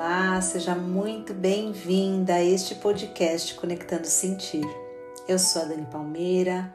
Olá, seja muito bem-vinda a este podcast Conectando Sentir. Eu sou a Dani Palmeira,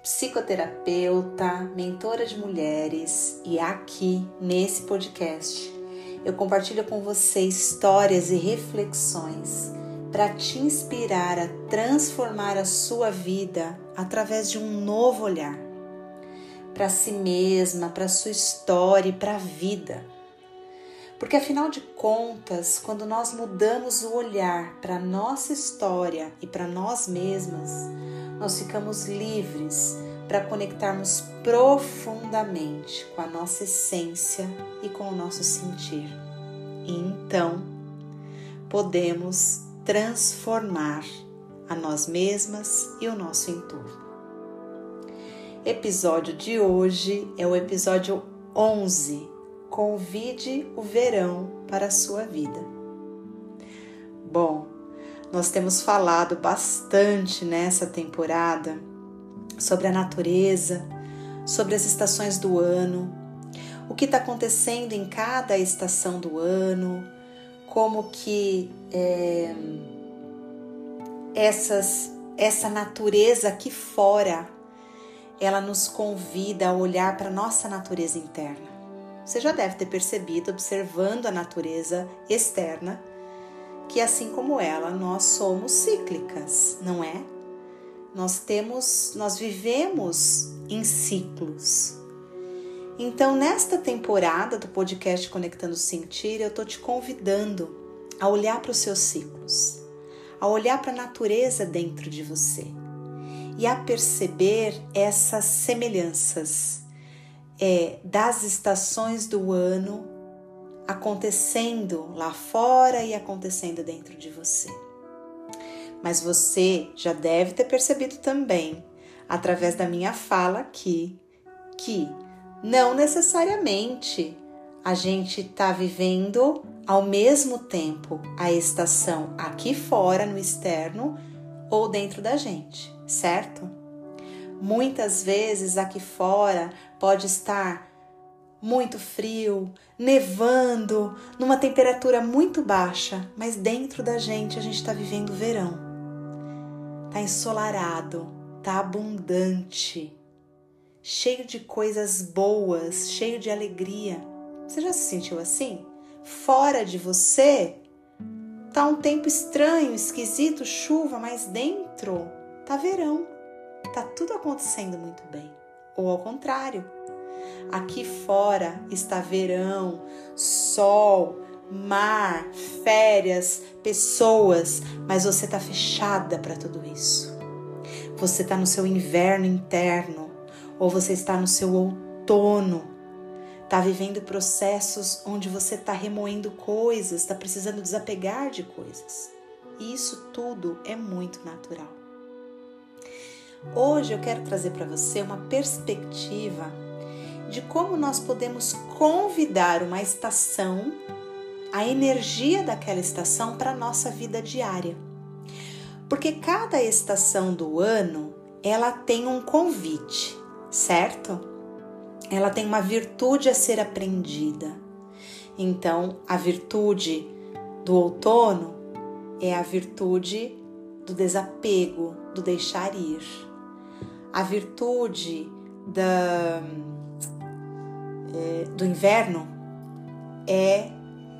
psicoterapeuta, mentora de mulheres e aqui nesse podcast eu compartilho com você histórias e reflexões para te inspirar a transformar a sua vida através de um novo olhar para si mesma, para sua história e para a vida porque afinal de contas, quando nós mudamos o olhar para nossa história e para nós mesmas, nós ficamos livres para conectarmos profundamente com a nossa essência e com o nosso sentir. E então podemos transformar a nós mesmas e o nosso entorno. Episódio de hoje é o episódio 11 Convide o verão para a sua vida. Bom, nós temos falado bastante nessa temporada sobre a natureza, sobre as estações do ano, o que está acontecendo em cada estação do ano, como que é, essas, essa natureza aqui fora ela nos convida a olhar para nossa natureza interna. Você já deve ter percebido, observando a natureza externa, que assim como ela, nós somos cíclicas, não é? Nós temos, nós vivemos em ciclos. Então, nesta temporada do podcast Conectando Sentir, eu estou te convidando a olhar para os seus ciclos, a olhar para a natureza dentro de você e a perceber essas semelhanças é, das estações do ano acontecendo lá fora e acontecendo dentro de você. Mas você já deve ter percebido também, através da minha fala aqui, que não necessariamente a gente está vivendo ao mesmo tempo a estação aqui fora, no externo, ou dentro da gente, certo? Muitas vezes aqui fora pode estar muito frio, nevando, numa temperatura muito baixa, mas dentro da gente a gente está vivendo o verão. Tá ensolarado, tá abundante, cheio de coisas boas, cheio de alegria. Você já se sentiu assim? Fora de você tá um tempo estranho, esquisito, chuva, mas dentro tá verão tá tudo acontecendo muito bem. Ou ao contrário, aqui fora está verão, sol, mar, férias, pessoas, mas você está fechada para tudo isso. Você está no seu inverno interno, ou você está no seu outono, está vivendo processos onde você está remoendo coisas, está precisando desapegar de coisas. E isso tudo é muito natural. Hoje eu quero trazer para você uma perspectiva de como nós podemos convidar uma estação, a energia daquela estação para a nossa vida diária. Porque cada estação do ano, ela tem um convite, certo? Ela tem uma virtude a ser aprendida. Então, a virtude do outono é a virtude do desapego, do deixar ir a virtude da, é, do inverno é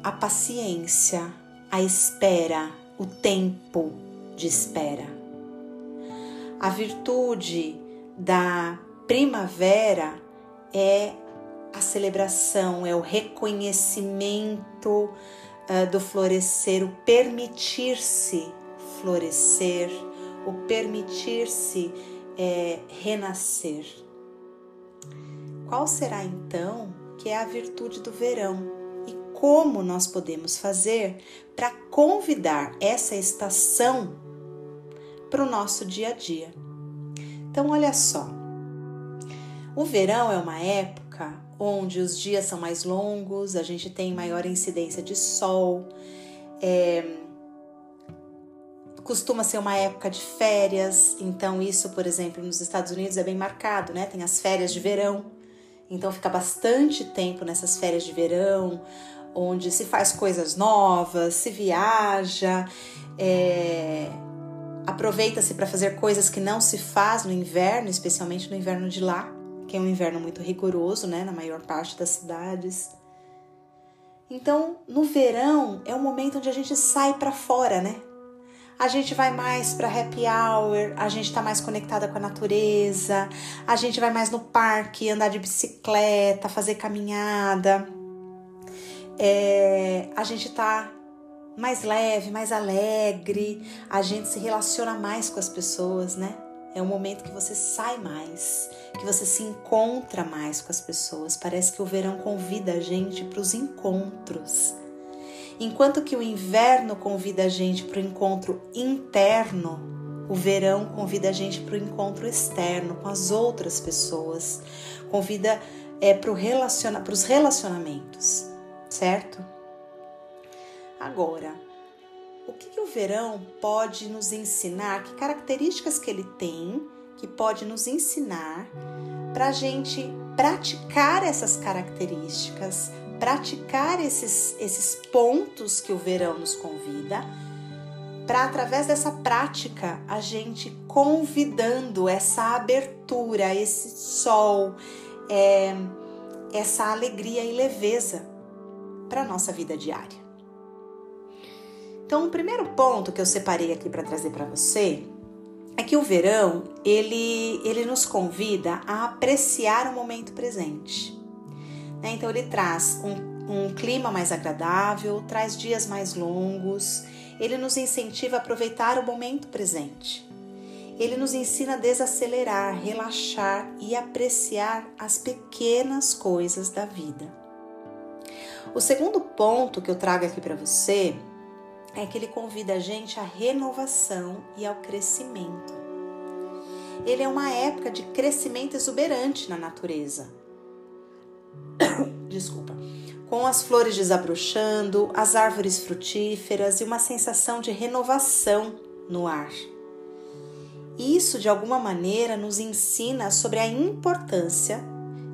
a paciência, a espera, o tempo de espera. A virtude da primavera é a celebração, é o reconhecimento uh, do florescer, o permitir-se florescer, o permitir-se é, renascer. Qual será então que é a virtude do verão e como nós podemos fazer para convidar essa estação para o nosso dia a dia? Então, olha só. O verão é uma época onde os dias são mais longos, a gente tem maior incidência de sol, é, costuma ser uma época de férias, então isso, por exemplo, nos Estados Unidos é bem marcado, né? Tem as férias de verão, então fica bastante tempo nessas férias de verão, onde se faz coisas novas, se viaja, é, aproveita-se para fazer coisas que não se faz no inverno, especialmente no inverno de lá, que é um inverno muito rigoroso, né, na maior parte das cidades. Então, no verão é o momento onde a gente sai para fora, né? A gente vai mais para happy hour, a gente está mais conectada com a natureza, a gente vai mais no parque, andar de bicicleta, fazer caminhada. É, a gente está mais leve, mais alegre, a gente se relaciona mais com as pessoas, né? É um momento que você sai mais, que você se encontra mais com as pessoas. Parece que o verão convida a gente para os encontros. Enquanto que o inverno convida a gente para o encontro interno, o verão convida a gente para o encontro externo com as outras pessoas, convida é, para relaciona os relacionamentos, certo? Agora, o que, que o verão pode nos ensinar? Que características que ele tem que pode nos ensinar para a gente praticar essas características, praticar esses, esses pontos que o verão nos convida, para através dessa prática a gente convidando essa abertura, esse sol, é, essa alegria e leveza para a nossa vida diária. Então, o primeiro ponto que eu separei aqui para trazer para você é que o verão ele, ele nos convida a apreciar o momento presente. Né? Então, ele traz um, um clima mais agradável, traz dias mais longos, ele nos incentiva a aproveitar o momento presente. Ele nos ensina a desacelerar, relaxar e apreciar as pequenas coisas da vida. O segundo ponto que eu trago aqui para você é que ele convida a gente à renovação e ao crescimento. Ele é uma época de crescimento exuberante na natureza. Desculpa. Com as flores desabrochando, as árvores frutíferas e uma sensação de renovação no ar. Isso, de alguma maneira, nos ensina sobre a importância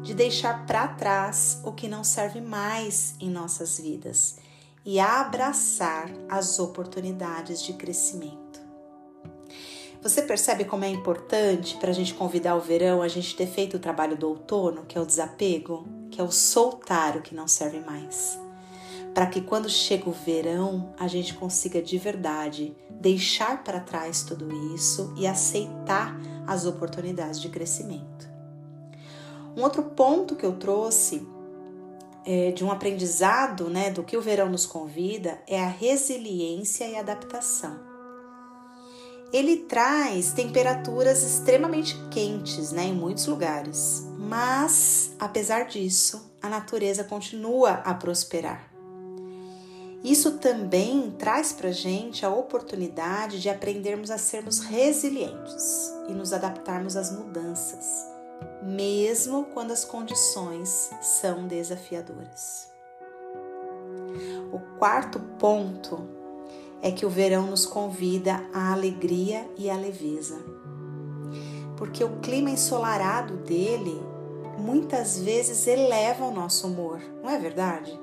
de deixar para trás o que não serve mais em nossas vidas e abraçar as oportunidades de crescimento. Você percebe como é importante para a gente convidar o verão a gente ter feito o trabalho do outono, que é o desapego, que é o soltar o que não serve mais. Para que quando chega o verão a gente consiga de verdade deixar para trás tudo isso e aceitar as oportunidades de crescimento. Um outro ponto que eu trouxe é, de um aprendizado né, do que o verão nos convida é a resiliência e adaptação. Ele traz temperaturas extremamente quentes né, em muitos lugares, mas apesar disso, a natureza continua a prosperar. Isso também traz para gente a oportunidade de aprendermos a sermos resilientes e nos adaptarmos às mudanças mesmo quando as condições são desafiadoras. O quarto ponto é que o verão nos convida à alegria e à leveza, porque o clima ensolarado dele muitas vezes eleva o nosso humor, não é verdade?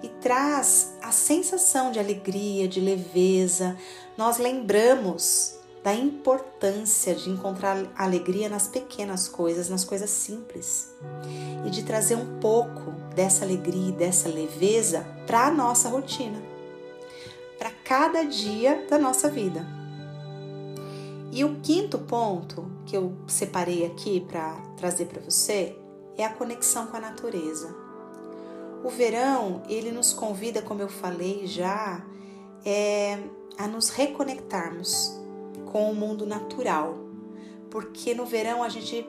E traz a sensação de alegria, de leveza. Nós lembramos da importância de encontrar alegria nas pequenas coisas, nas coisas simples, e de trazer um pouco dessa alegria e dessa leveza para a nossa rotina, cada dia da nossa vida. E o quinto ponto que eu separei aqui para trazer para você é a conexão com a natureza. O verão, ele nos convida, como eu falei já, é, a nos reconectarmos com o mundo natural, porque no verão a gente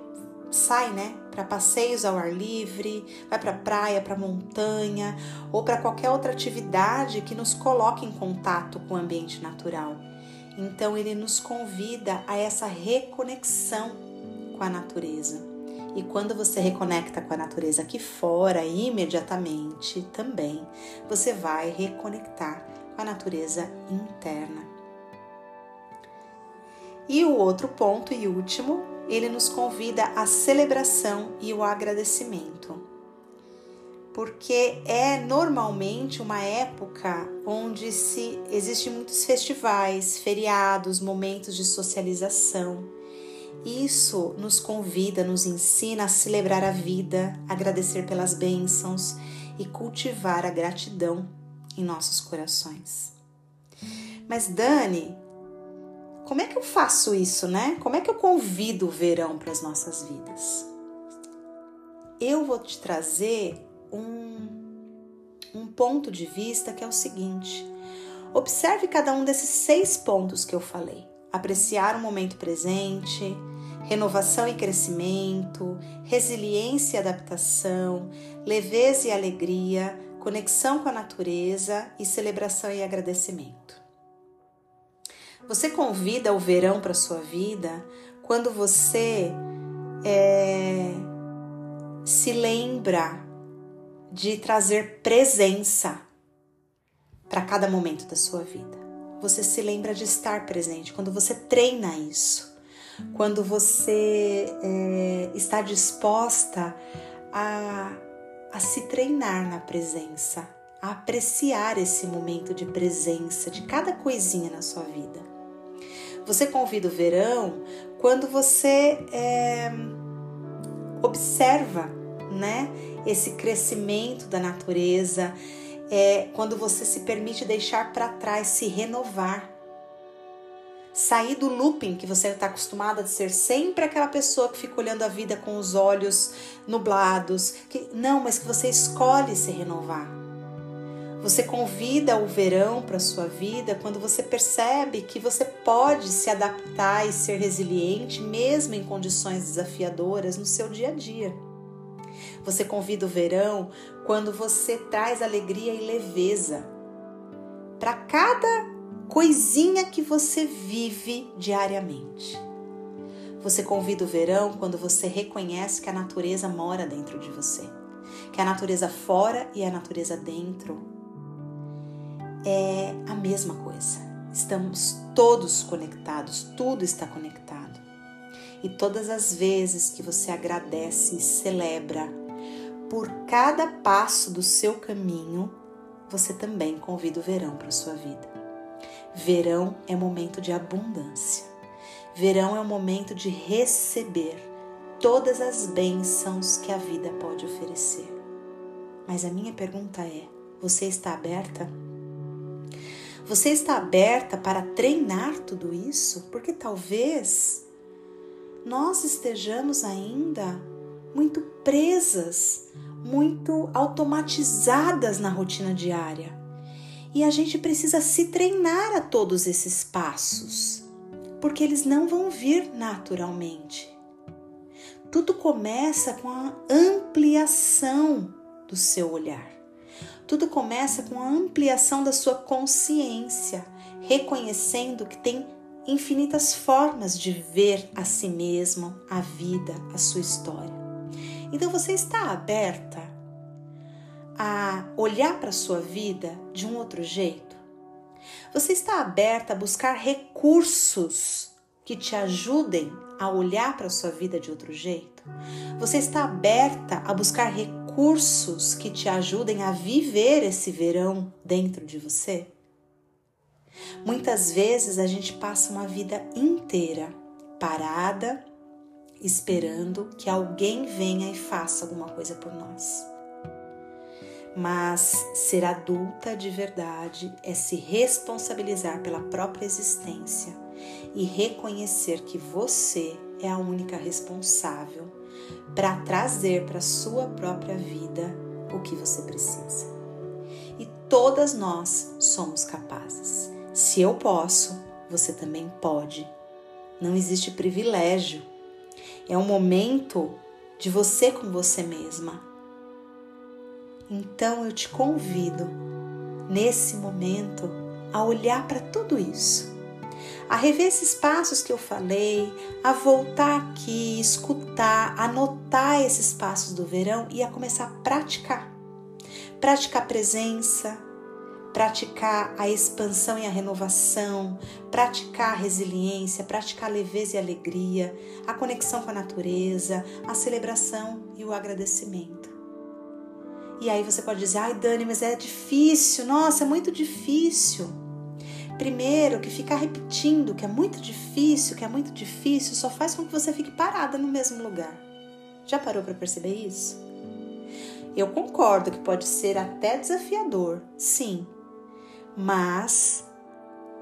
sai, né, para passeios ao ar livre, vai para praia, para montanha ou para qualquer outra atividade que nos coloque em contato com o ambiente natural. Então ele nos convida a essa reconexão com a natureza. E quando você reconecta com a natureza aqui fora, imediatamente também você vai reconectar com a natureza interna. E o outro ponto e último, ele nos convida à celebração e o agradecimento. porque é normalmente uma época onde se existem muitos festivais, feriados, momentos de socialização. Isso nos convida, nos ensina a celebrar a vida, agradecer pelas bênçãos e cultivar a gratidão em nossos corações. Mas Dani, como é que eu faço isso, né? Como é que eu convido o verão para as nossas vidas? Eu vou te trazer um, um ponto de vista que é o seguinte: observe cada um desses seis pontos que eu falei. Apreciar o momento presente, renovação e crescimento, resiliência e adaptação, leveza e alegria, conexão com a natureza e celebração e agradecimento. Você convida o verão para sua vida quando você é, se lembra de trazer presença para cada momento da sua vida. Você se lembra de estar presente quando você treina isso, quando você é, está disposta a, a se treinar na presença, a apreciar esse momento de presença de cada coisinha na sua vida. Você convida o verão quando você é, observa, né? esse crescimento da natureza, é quando você se permite deixar para trás, se renovar. Sair do looping que você está acostumada a ser sempre aquela pessoa que fica olhando a vida com os olhos nublados. Que, não, mas que você escolhe se renovar. Você convida o verão para sua vida quando você percebe que você pode se adaptar e ser resiliente mesmo em condições desafiadoras no seu dia a dia. Você convida o verão quando você traz alegria e leveza para cada coisinha que você vive diariamente. Você convida o verão quando você reconhece que a natureza mora dentro de você, que a natureza fora e a natureza dentro é a mesma coisa. Estamos todos conectados, tudo está conectado. E todas as vezes que você agradece e celebra por cada passo do seu caminho, você também convida o verão para a sua vida. Verão é momento de abundância. Verão é o momento de receber todas as bênçãos que a vida pode oferecer. Mas a minha pergunta é: você está aberta? Você está aberta para treinar tudo isso? Porque talvez nós estejamos ainda muito presas, muito automatizadas na rotina diária. E a gente precisa se treinar a todos esses passos, porque eles não vão vir naturalmente. Tudo começa com a ampliação do seu olhar. Tudo começa com a ampliação da sua consciência, reconhecendo que tem infinitas formas de ver a si mesmo, a vida, a sua história. Então você está aberta a olhar para a sua vida de um outro jeito? Você está aberta a buscar recursos que te ajudem a olhar para a sua vida de outro jeito? Você está aberta a buscar recursos que te ajudem a viver esse verão dentro de você? Muitas vezes a gente passa uma vida inteira parada, esperando que alguém venha e faça alguma coisa por nós. Mas ser adulta de verdade é se responsabilizar pela própria existência e reconhecer que você é a única responsável para trazer para sua própria vida o que você precisa. E todas nós somos capazes. Se eu posso, você também pode. Não existe privilégio é um momento de você com você mesma. Então eu te convido, nesse momento, a olhar para tudo isso, a rever esses passos que eu falei, a voltar aqui, escutar, anotar esses passos do verão e a começar a praticar. Praticar presença, praticar a expansão e a renovação, praticar a resiliência, praticar a leveza e a alegria, a conexão com a natureza, a celebração e o agradecimento. E aí você pode dizer: ai, Dani, mas é difícil, nossa, é muito difícil. Primeiro, que ficar repetindo que é muito difícil, que é muito difícil, só faz com que você fique parada no mesmo lugar. Já parou para perceber isso? Eu concordo que pode ser até desafiador, sim, mas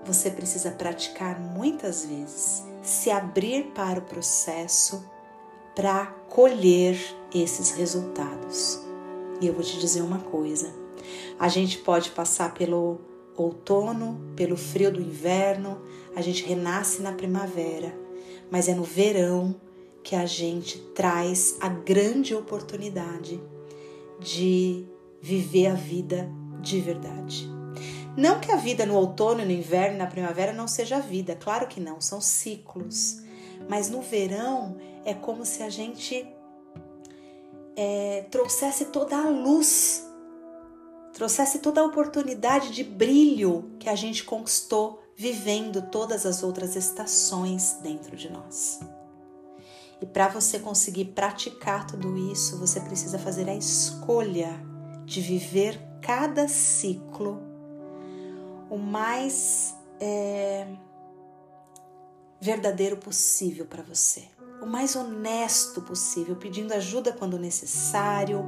você precisa praticar muitas vezes, se abrir para o processo para colher esses resultados. E eu vou te dizer uma coisa: a gente pode passar pelo outono, pelo frio do inverno, a gente renasce na primavera, mas é no verão que a gente traz a grande oportunidade de viver a vida de verdade. Não que a vida no outono, no inverno na primavera não seja vida, claro que não, são ciclos. Mas no verão é como se a gente é, trouxesse toda a luz, trouxesse toda a oportunidade de brilho que a gente conquistou vivendo todas as outras estações dentro de nós. E para você conseguir praticar tudo isso, você precisa fazer a escolha de viver cada ciclo o mais é, verdadeiro possível para você o mais honesto possível, pedindo ajuda quando necessário,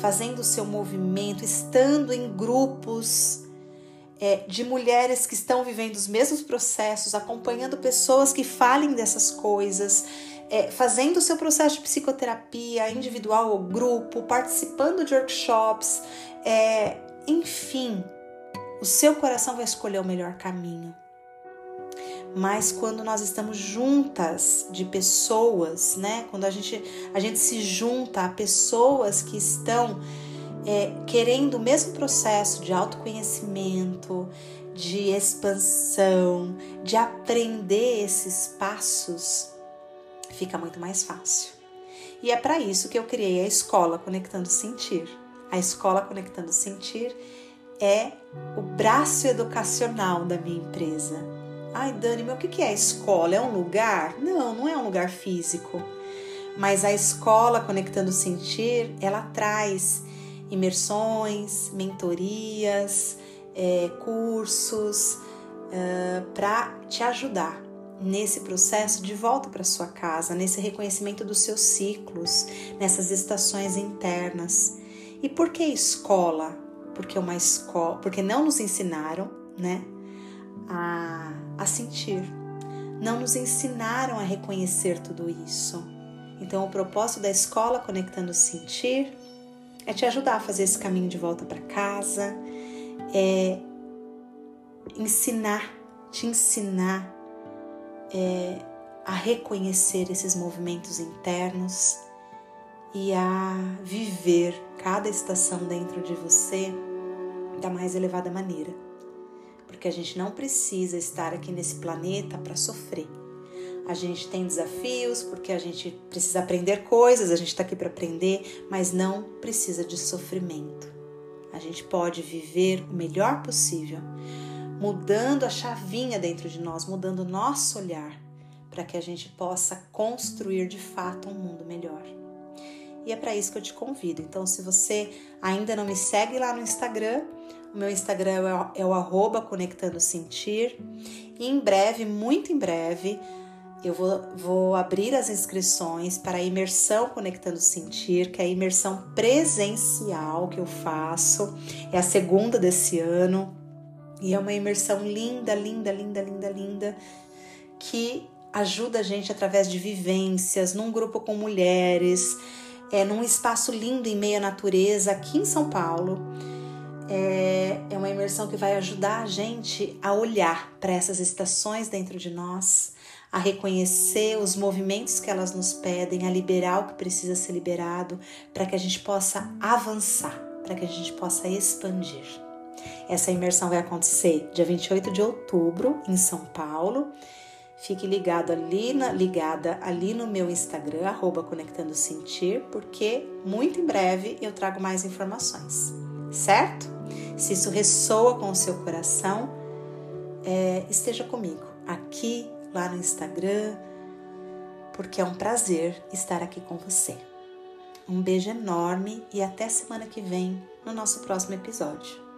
fazendo o seu movimento, estando em grupos é, de mulheres que estão vivendo os mesmos processos, acompanhando pessoas que falem dessas coisas, é, fazendo o seu processo de psicoterapia individual ou grupo, participando de workshops, é, enfim, o seu coração vai escolher o melhor caminho mas quando nós estamos juntas de pessoas, né? Quando a gente, a gente se junta a pessoas que estão é, querendo o mesmo processo de autoconhecimento, de expansão, de aprender esses passos, fica muito mais fácil. E é para isso que eu criei a escola Conectando Sentir. A escola Conectando Sentir é o braço educacional da minha empresa Ai, Dani, mas o que é a escola? É um lugar? Não, não é um lugar físico. Mas a escola Conectando Sentir, ela traz imersões, mentorias, é, cursos é, para te ajudar nesse processo de volta para sua casa, nesse reconhecimento dos seus ciclos, nessas estações internas. E por que escola? Porque uma escola, porque não nos ensinaram, né, a a sentir. Não nos ensinaram a reconhecer tudo isso. Então, o propósito da escola Conectando Sentir é te ajudar a fazer esse caminho de volta para casa, é ensinar, te ensinar é, a reconhecer esses movimentos internos e a viver cada estação dentro de você da mais elevada maneira porque a gente não precisa estar aqui nesse planeta para sofrer. A gente tem desafios porque a gente precisa aprender coisas, a gente está aqui para aprender, mas não precisa de sofrimento. A gente pode viver o melhor possível, mudando a chavinha dentro de nós, mudando o nosso olhar, para que a gente possa construir de fato um mundo melhor. E é para isso que eu te convido. Então, se você ainda não me segue lá no Instagram, o meu Instagram é o arroba Conectando Sentir. E em breve, muito em breve, eu vou, vou abrir as inscrições para a imersão Conectando Sentir, que é a imersão presencial que eu faço. É a segunda desse ano. E é uma imersão linda, linda, linda, linda, linda, que ajuda a gente através de vivências, num grupo com mulheres, é, num espaço lindo em meio à natureza, aqui em São Paulo é, é uma imersão que vai ajudar a gente a olhar para essas estações dentro de nós, a reconhecer os movimentos que elas nos pedem, a liberar o que precisa ser liberado, para que a gente possa avançar, para que a gente possa expandir. Essa imersão vai acontecer dia 28 de outubro em São Paulo. Fique ligado ali na, ligada ali no meu Instagram, arroba Conectando Sentir, porque muito em breve eu trago mais informações, certo? Se isso ressoa com o seu coração, é, esteja comigo aqui, lá no Instagram, porque é um prazer estar aqui com você. Um beijo enorme e até semana que vem no nosso próximo episódio.